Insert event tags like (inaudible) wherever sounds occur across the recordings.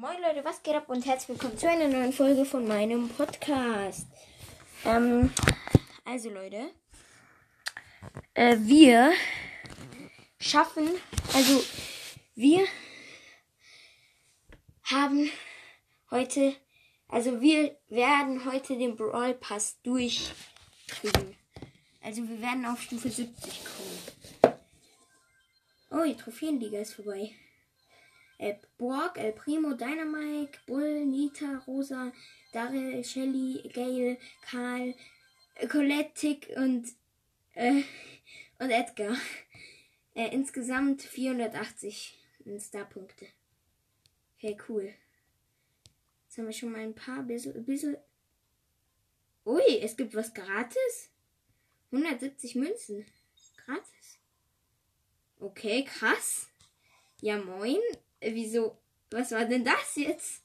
Moin Leute, was geht ab und herzlich willkommen zu einer neuen Folge von meinem Podcast. Ähm, also Leute, äh, wir schaffen, also wir haben heute, also wir werden heute den Brawl Pass durchkriegen. Also wir werden auf Stufe 70 kommen. Oh, die Trophäenliga ist vorbei. Äh, Borg, El Primo, Dynamite, Bull, Nita, Rosa, Daryl, Shelly, Gail, Karl, Colette, Tick und, äh, und Edgar. Äh, insgesamt 480 Starpunkte. Okay, cool. Jetzt haben wir schon mal ein paar bisschen, bisschen. Ui, es gibt was gratis? 170 Münzen. Gratis. Okay, krass. Ja, moin. Äh, wieso? Was war denn das jetzt?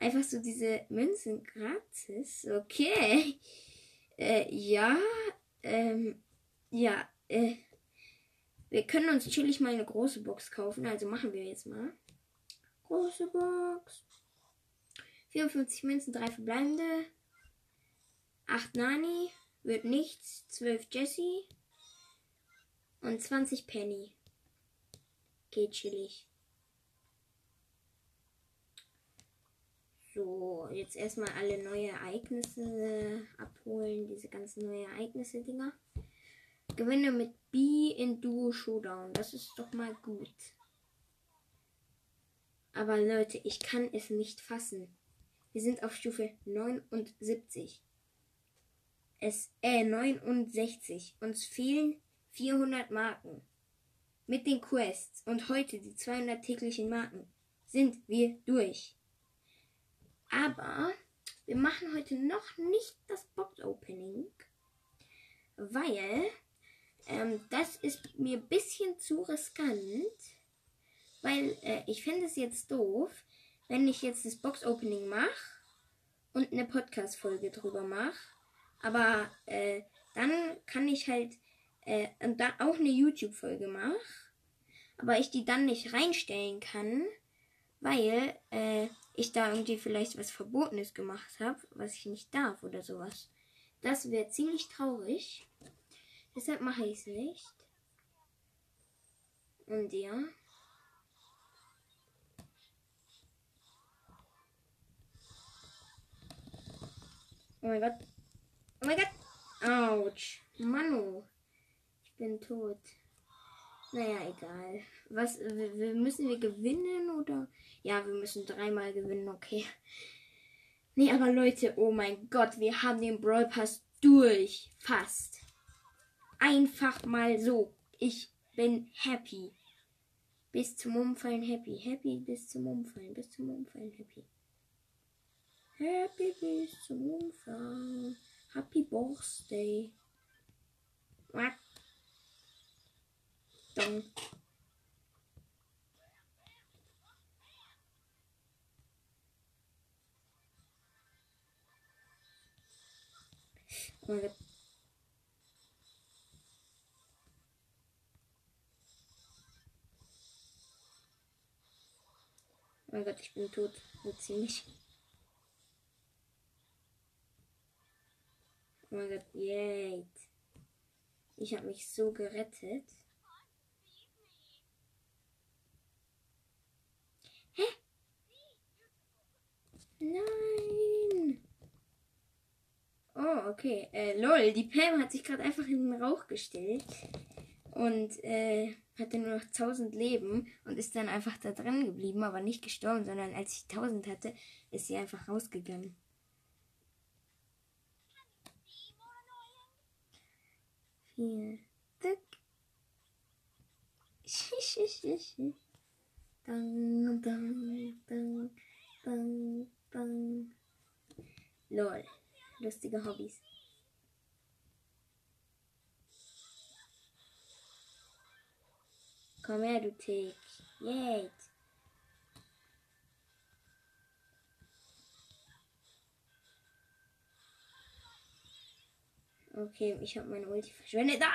Einfach so diese Münzen gratis. Okay. (laughs) Äh, ja. Ähm, ja. Äh, wir können uns chillig mal eine große Box kaufen. Also machen wir jetzt mal. Große Box. 54 Münzen, 3 verbleibende. 8 Nani. Wird nichts. 12 Jessie. Und 20 Penny. Geht chillig. So, jetzt erstmal alle neue Ereignisse abholen. Diese ganzen neue Ereignisse-Dinger. Gewinne mit B in Duo Showdown. Das ist doch mal gut. Aber Leute, ich kann es nicht fassen. Wir sind auf Stufe 79. Es, äh, 69. Uns fehlen 400 Marken. Mit den Quests und heute die 200 täglichen Marken sind wir durch. Aber wir machen heute noch nicht das Box-Opening, weil ähm, das ist mir ein bisschen zu riskant, weil äh, ich fände es jetzt doof, wenn ich jetzt das Box-Opening mache und eine Podcast-Folge drüber mache. Aber äh, dann kann ich halt äh, und dann auch eine YouTube-Folge mache, aber ich die dann nicht reinstellen kann, weil äh, ich da irgendwie vielleicht was Verbotenes gemacht habe, was ich nicht darf oder sowas. Das wäre ziemlich traurig. Deshalb mache ich es nicht. Und ja. Oh mein Gott. Oh mein Gott. Autsch. Manu. Ich bin tot. Naja, egal. Was, müssen wir gewinnen oder? Ja, wir müssen dreimal gewinnen, okay. Nee, aber Leute, oh mein Gott, wir haben den Brawl Pass durch. Fast. Einfach mal so. Ich bin happy. Bis zum Umfallen happy. Happy bis zum Umfallen. Bis zum Umfallen happy. Happy bis zum Umfallen. Happy Birthday. What? Dann. Oh mein Gott. Ich bin tot. So ziemlich. Oh mein Gott, yay. Ich habe mich so gerettet. Nein. Oh, okay. Äh, lol, die Pam hat sich gerade einfach in den Rauch gestellt und äh, hatte nur noch 1000 Leben und ist dann einfach da drin geblieben, aber nicht gestorben, sondern als ich 1000 hatte, ist sie einfach rausgegangen. Vier. Stück. Dang, dang, dang, dang. Bang. Lol. Lustige Hobbys. Komm her, du Tick. Jetzt. Okay, ich habe meine Ulti verschwendet. Da!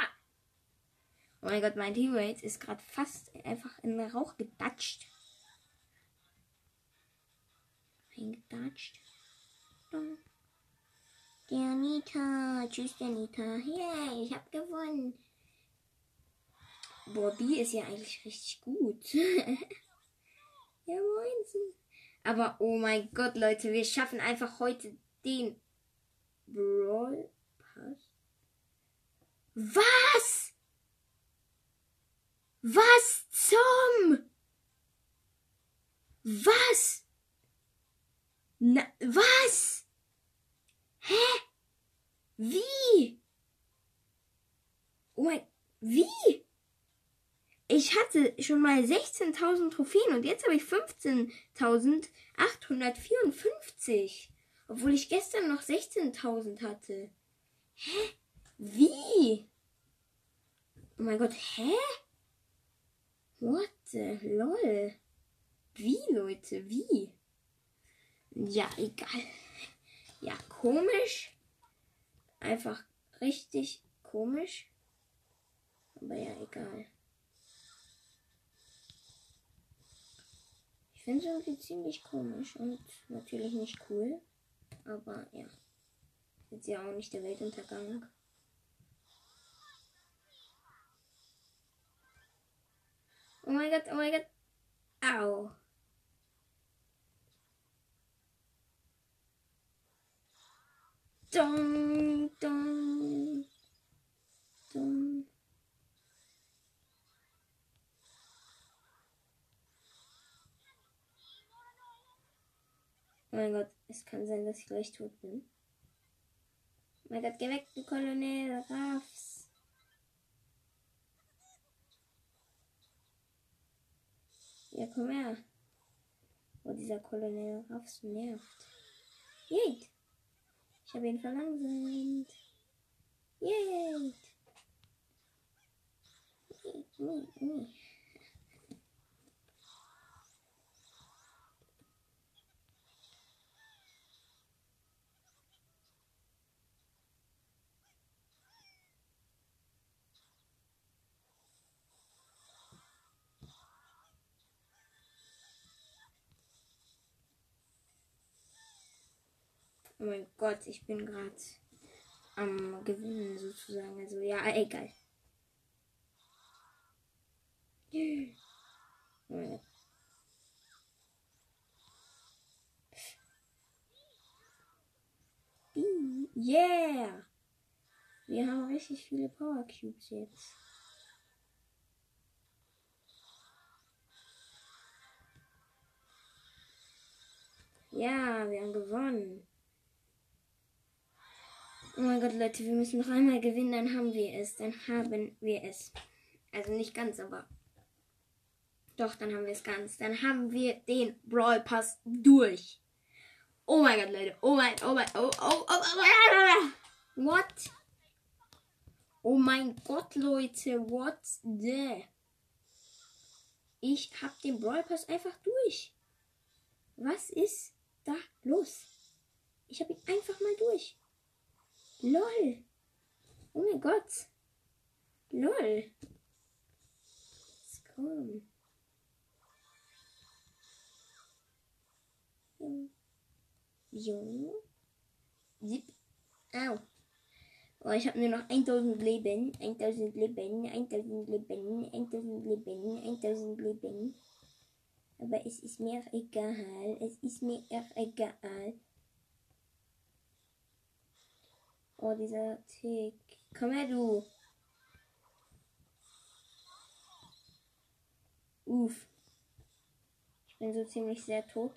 Oh mein Gott, mein Teammate ist gerade fast einfach in den Rauch gedatscht. Reingetatscht. Der Nita. Tschüss, der Nita. Yay, ich hab gewonnen. Bobby ist ja eigentlich richtig gut. (laughs) ja, moinsen. Aber oh mein Gott, Leute, wir schaffen einfach heute den Brawl Pass. Was? Was zum? Was? Na, was? Hä? Wie? Oh mein, wie? Ich hatte schon mal 16.000 Trophäen und jetzt habe ich 15.854. Obwohl ich gestern noch 16.000 hatte. Hä? Wie? Oh mein Gott, hä? What the lol? Wie, Leute, wie? Ja, egal. Ja, komisch. Einfach richtig komisch. Aber ja, egal. Ich finde es irgendwie ziemlich komisch und natürlich nicht cool. Aber ja. Jetzt ja auch nicht der Weltuntergang. Oh mein Gott, oh mein Gott. Au. Dong, dong, dong. Oh mein Gott, es kann sein, dass ich gleich tot bin. Mein Gott, geh weg, du Kolonel Raffs. Ja, komm her. Oh, dieser Kolonel Raffs nervt. Jeet. Ich habe ihn verlangsamt. Jeet. Nee, nee. Oh mein Gott, ich bin gerade am Gewinnen sozusagen. Also ja, egal. Oh. Yeah! Wir haben richtig viele Power Cubes jetzt. Ja, wir haben gewonnen. Oh mein Gott, Leute, wir müssen noch einmal gewinnen, dann haben wir es. Dann haben wir es. Also nicht ganz, aber. Doch, dann haben wir es ganz. Dann haben wir den Brawl Pass durch. Oh mein Gott, Leute. Oh mein, oh mein, oh, oh, oh, oh, oh, what? Oh mein Gott, Leute, what the? Ich hab den Brawl Pass einfach durch. Was ist da los? Ich hab ihn einfach mal durch. LOL. Oh mein Gott. LOL. Komm. Jo. Zip. Au. Oh, ich habe nur noch 1000 Leben. 1000 Leben. 1000 Leben. 1000 Leben. 1000 Leben. Aber es ist mir egal. Es ist mir egal. Oh, dieser Tick. Komm her, du. Uff. Ich bin so ziemlich sehr tot.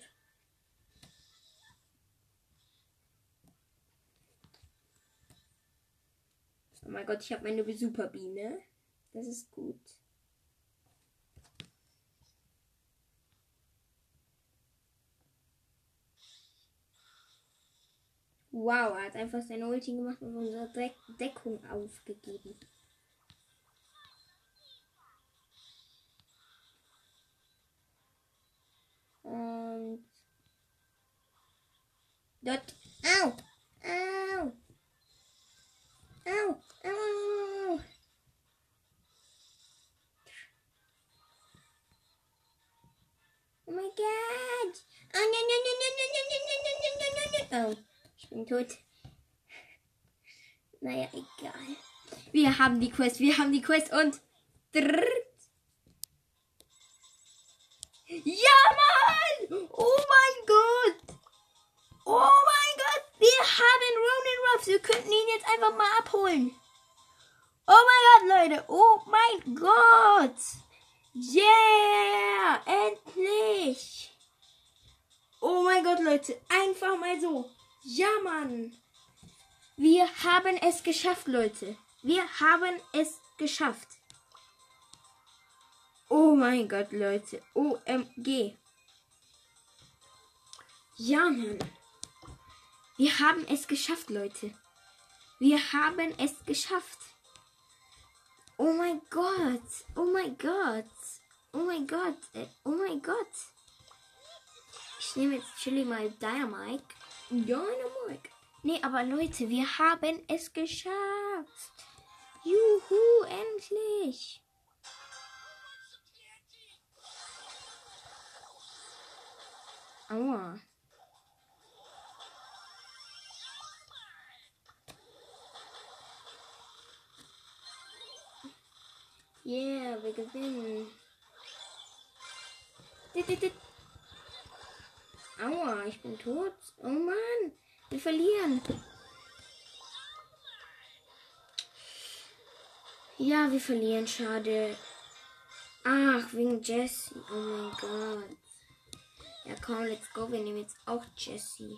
Oh mein Gott, ich habe meine Superbiene. Das ist gut. Wow, er hat einfach seine Ulti gemacht und unsere Deck Deckung aufgegeben. Und dort. Au! Au! Au! Au! Oh mein Gott! Oh nein, nein, nein, nein, nein, nein, nein, Oh, ich bin tot. Naja, egal. Wir haben die Quest, wir haben die Quest und. Ja, Mann! Oh mein Gott! Oh mein Gott! Wir haben Ronin Ruffs. Wir könnten ihn jetzt einfach mal abholen. Oh mein Gott, Leute! Oh mein Gott! Yeah! Endlich! Oh mein Gott, Leute! Einfach mal so. Ja, Mann! Wir haben es geschafft, Leute. Wir haben es geschafft. Oh mein Gott, Leute. OMG. Ja, Mann. Wir haben es geschafft, Leute. Wir haben es geschafft. Oh mein Gott. Oh mein Gott. Oh mein Gott. Äh, Oh mein Gott. Ich nehme jetzt Chili mal Dynamite. Dynamite. Nee, aber Leute, wir haben es geschafft. Juhu, endlich. Aua. Yeah, wir gewinnen. Aua, ich bin tot. Oh Mann, wir verlieren. Ja, wir verlieren, schade. Ach, wegen Jesse. Oh mein Gott. Ja, komm, let's go. Wir nehmen jetzt auch Jesse.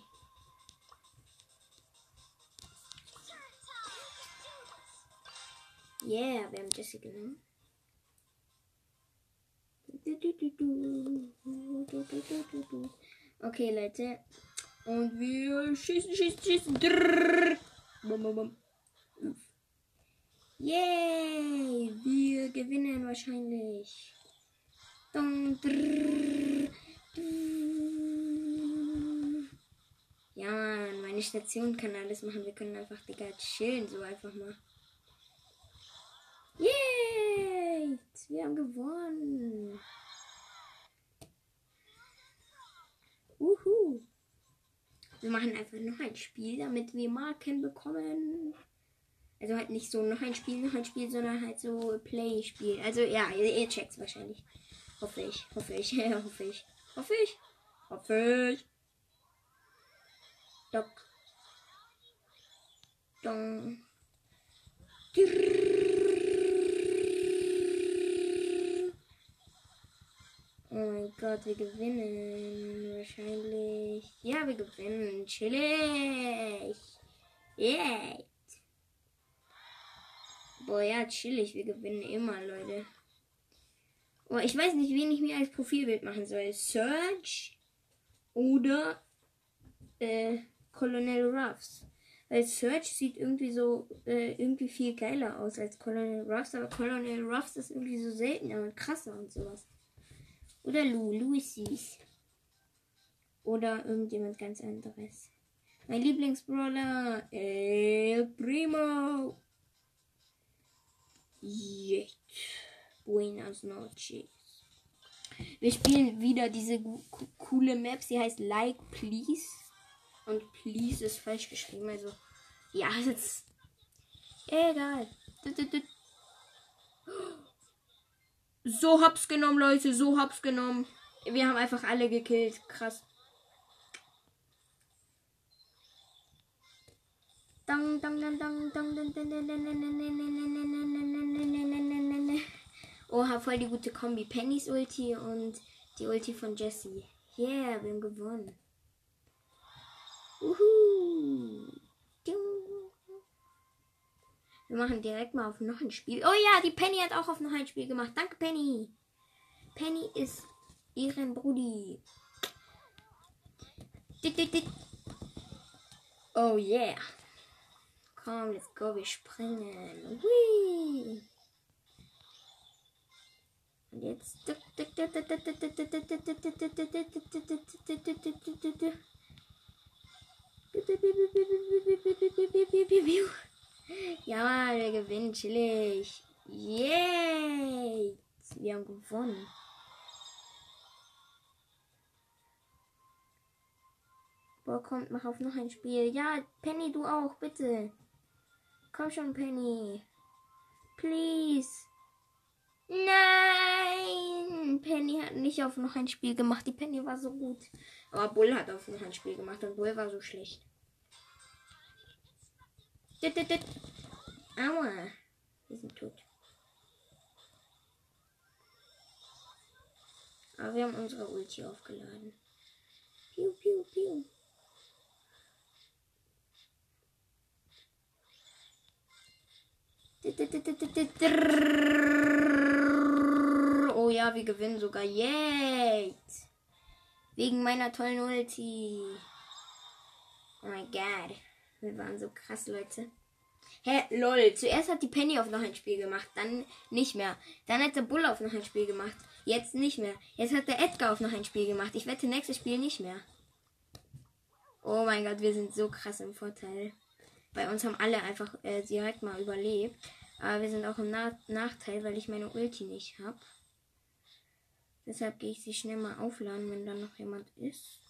Yeah, wir haben Jesse genommen. Okay, Leute. Und wir schießen, schießen, schießen. Drrrr. Bum, bum, bum. Yay! Wir gewinnen wahrscheinlich. Dum, drrrr. Ja, Mann, meine Station kann alles machen. Wir können einfach, Digga, chillen. So einfach mal. Yay! Wir haben gewonnen. Uhu. Wir machen einfach noch ein Spiel, damit wir Marken bekommen. Also halt nicht so noch ein Spiel, noch ein Spiel, sondern halt so Play-Spiel. Also ja, ihr, ihr checkt's wahrscheinlich. Hoffe ich, hoffe ich, (laughs) hoffe ich, hoffe ich, hoffe ich. Doc. Dong. Oh mein Gott, wir gewinnen. Wahrscheinlich. Ja, wir gewinnen. Chillig. Yeah. Boah, ja, chillig. Wir gewinnen immer, Leute. Oh, ich weiß nicht, wen ich mir als Profilbild machen soll. Search oder äh, Colonel Ruffs. Weil Search sieht irgendwie so äh, irgendwie viel geiler aus als Colonel Ruffs, aber Colonel Ruffs ist irgendwie so seltener und krasser und sowas. Oder Lou. Lou ist süß. Oder irgendjemand ganz anderes. Mein Lieblingsbrawler, El Primo. Jetzt. Buenas noches. Wir spielen wieder diese coole Map. Sie heißt Like Please. Und Please ist falsch geschrieben. Also, ja, jetzt. Egal. Tut, tut, tut. So hab's genommen, Leute. So hab's genommen. Wir haben einfach alle gekillt. Krass. Oha, voll die gute Kombi. Pennys Ulti und die Ulti von Jesse. Yeah, wir haben gewonnen. Uhu. Wir machen direkt mal auf noch ein Spiel. Oh ja, die Penny hat auch auf noch ein Spiel gemacht. Danke, Penny. Penny ist ihren Brudi. Oh yeah. Komm, let's go, wir springen. Hui. Und jetzt. Ja, wir gewinnen chillig. Yay! Wir haben gewonnen. Boah, kommt, mach auf noch ein Spiel. Ja, Penny, du auch, bitte. Komm schon, Penny. Please. Nein! Penny hat nicht auf noch ein Spiel gemacht. Die Penny war so gut. Aber Bull hat auf noch ein Spiel gemacht und Bull war so schlecht. Aua. Wir sind tot. Aber wir haben unsere Ulti aufgeladen. Piu, piu, piu. Oh ja, wir gewinnen sogar jetzt. Wegen meiner tollen Ulti. Oh mein Gott. Wir waren so krass, Leute. Hä, lol. Zuerst hat die Penny auf noch ein Spiel gemacht, dann nicht mehr. Dann hat der Bull auf noch ein Spiel gemacht. Jetzt nicht mehr. Jetzt hat der Edgar auf noch ein Spiel gemacht. Ich wette, nächstes Spiel nicht mehr. Oh mein Gott, wir sind so krass im Vorteil. Bei uns haben alle einfach äh, direkt mal überlebt. Aber wir sind auch im Na Nachteil, weil ich meine Ulti nicht habe. Deshalb gehe ich sie schnell mal aufladen, wenn da noch jemand ist.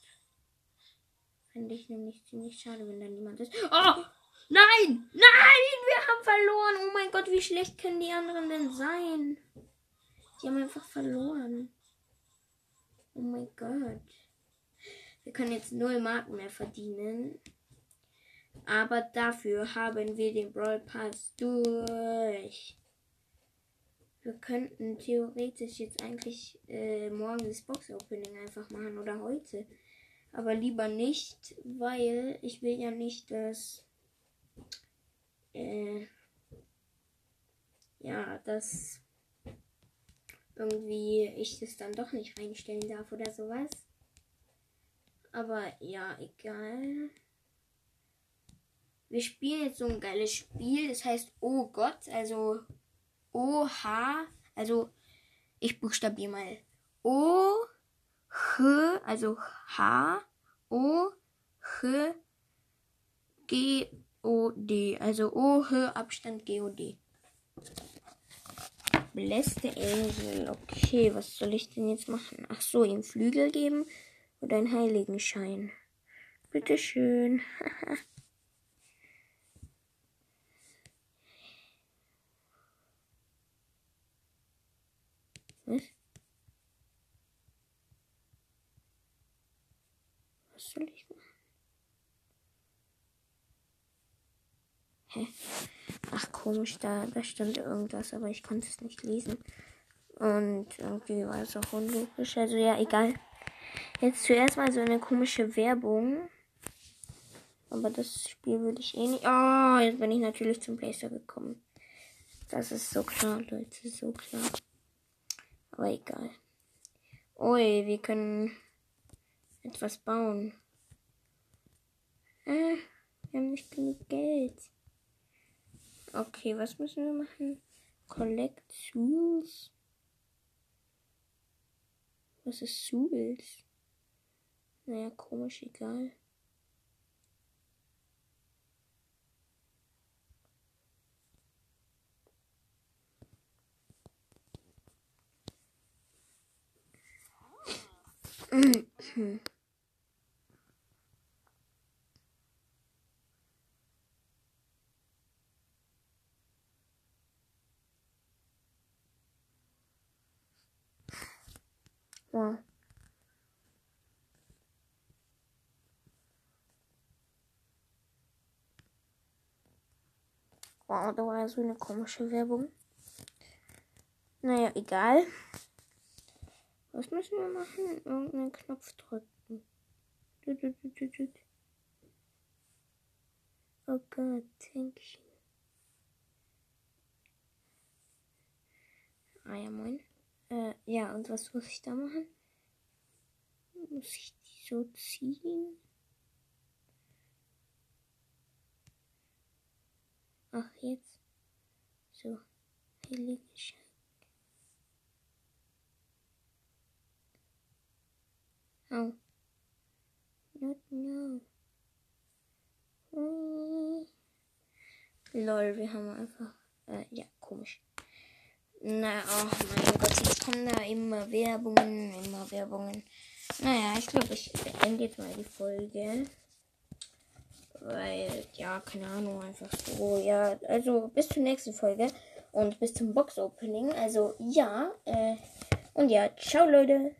Finde ich nämlich ziemlich schade, wenn da niemand ist. Oh! Nein! Nein! Wir haben verloren! Oh mein Gott, wie schlecht können die anderen denn sein? Die haben einfach verloren. Oh mein Gott. Wir können jetzt null Marken mehr verdienen. Aber dafür haben wir den Brawl Pass durch. Wir könnten theoretisch jetzt eigentlich äh, morgen das Box Opening einfach machen oder heute. Aber lieber nicht, weil ich will ja nicht, dass äh, ja, dass irgendwie ich das dann doch nicht reinstellen darf oder sowas. Aber ja, egal. Wir spielen jetzt so ein geiles Spiel. Das heißt Oh Gott. Also O-H. Also ich buchstabiere mal. O, H, also H, O, H, G, O, D. Also O, H, Abstand, G, O, D. Bläste Engel. Okay, was soll ich denn jetzt machen? Ach so, ihm Flügel geben oder einen Heiligenschein. Bitteschön. (laughs) Was? Machen? Hä? Ach komisch, da, da stand irgendwas, aber ich konnte es nicht lesen. Und irgendwie war es auch unlogisch. Also ja, egal. Jetzt zuerst mal so eine komische Werbung. Aber das Spiel würde ich eh nicht. Oh, jetzt bin ich natürlich zum Playstore gekommen. Das ist so klar, Leute, so klar. Aber egal. Ui, wir können etwas bauen. Äh, wir haben nicht genug Geld. Okay, was müssen wir machen? Collect Tools. Was ist Tools? Naja, komisch, egal. (clears throat) Ja. Wow, da war so eine komische Werbung. Naja, egal. Was müssen wir machen? Irgendeinen Knopf drücken. Oh Gott, thank you. Ah ja, moin. Äh, ja, und was muss ich da machen? Muss ich die so ziehen? Ach, jetzt. So. Heilige Scheiße. Oh. Not no. Lol, wir haben einfach. Äh, ja, komisch. Na, oh mein Gott, jetzt kommen da immer Werbungen, immer Werbungen. Naja, ich glaube, ich beende jetzt mal die Folge. Weil, ja, keine Ahnung, einfach so. Ja, also bis zur nächsten Folge und bis zum Box-Opening. Also, ja, äh, und ja, ciao, Leute.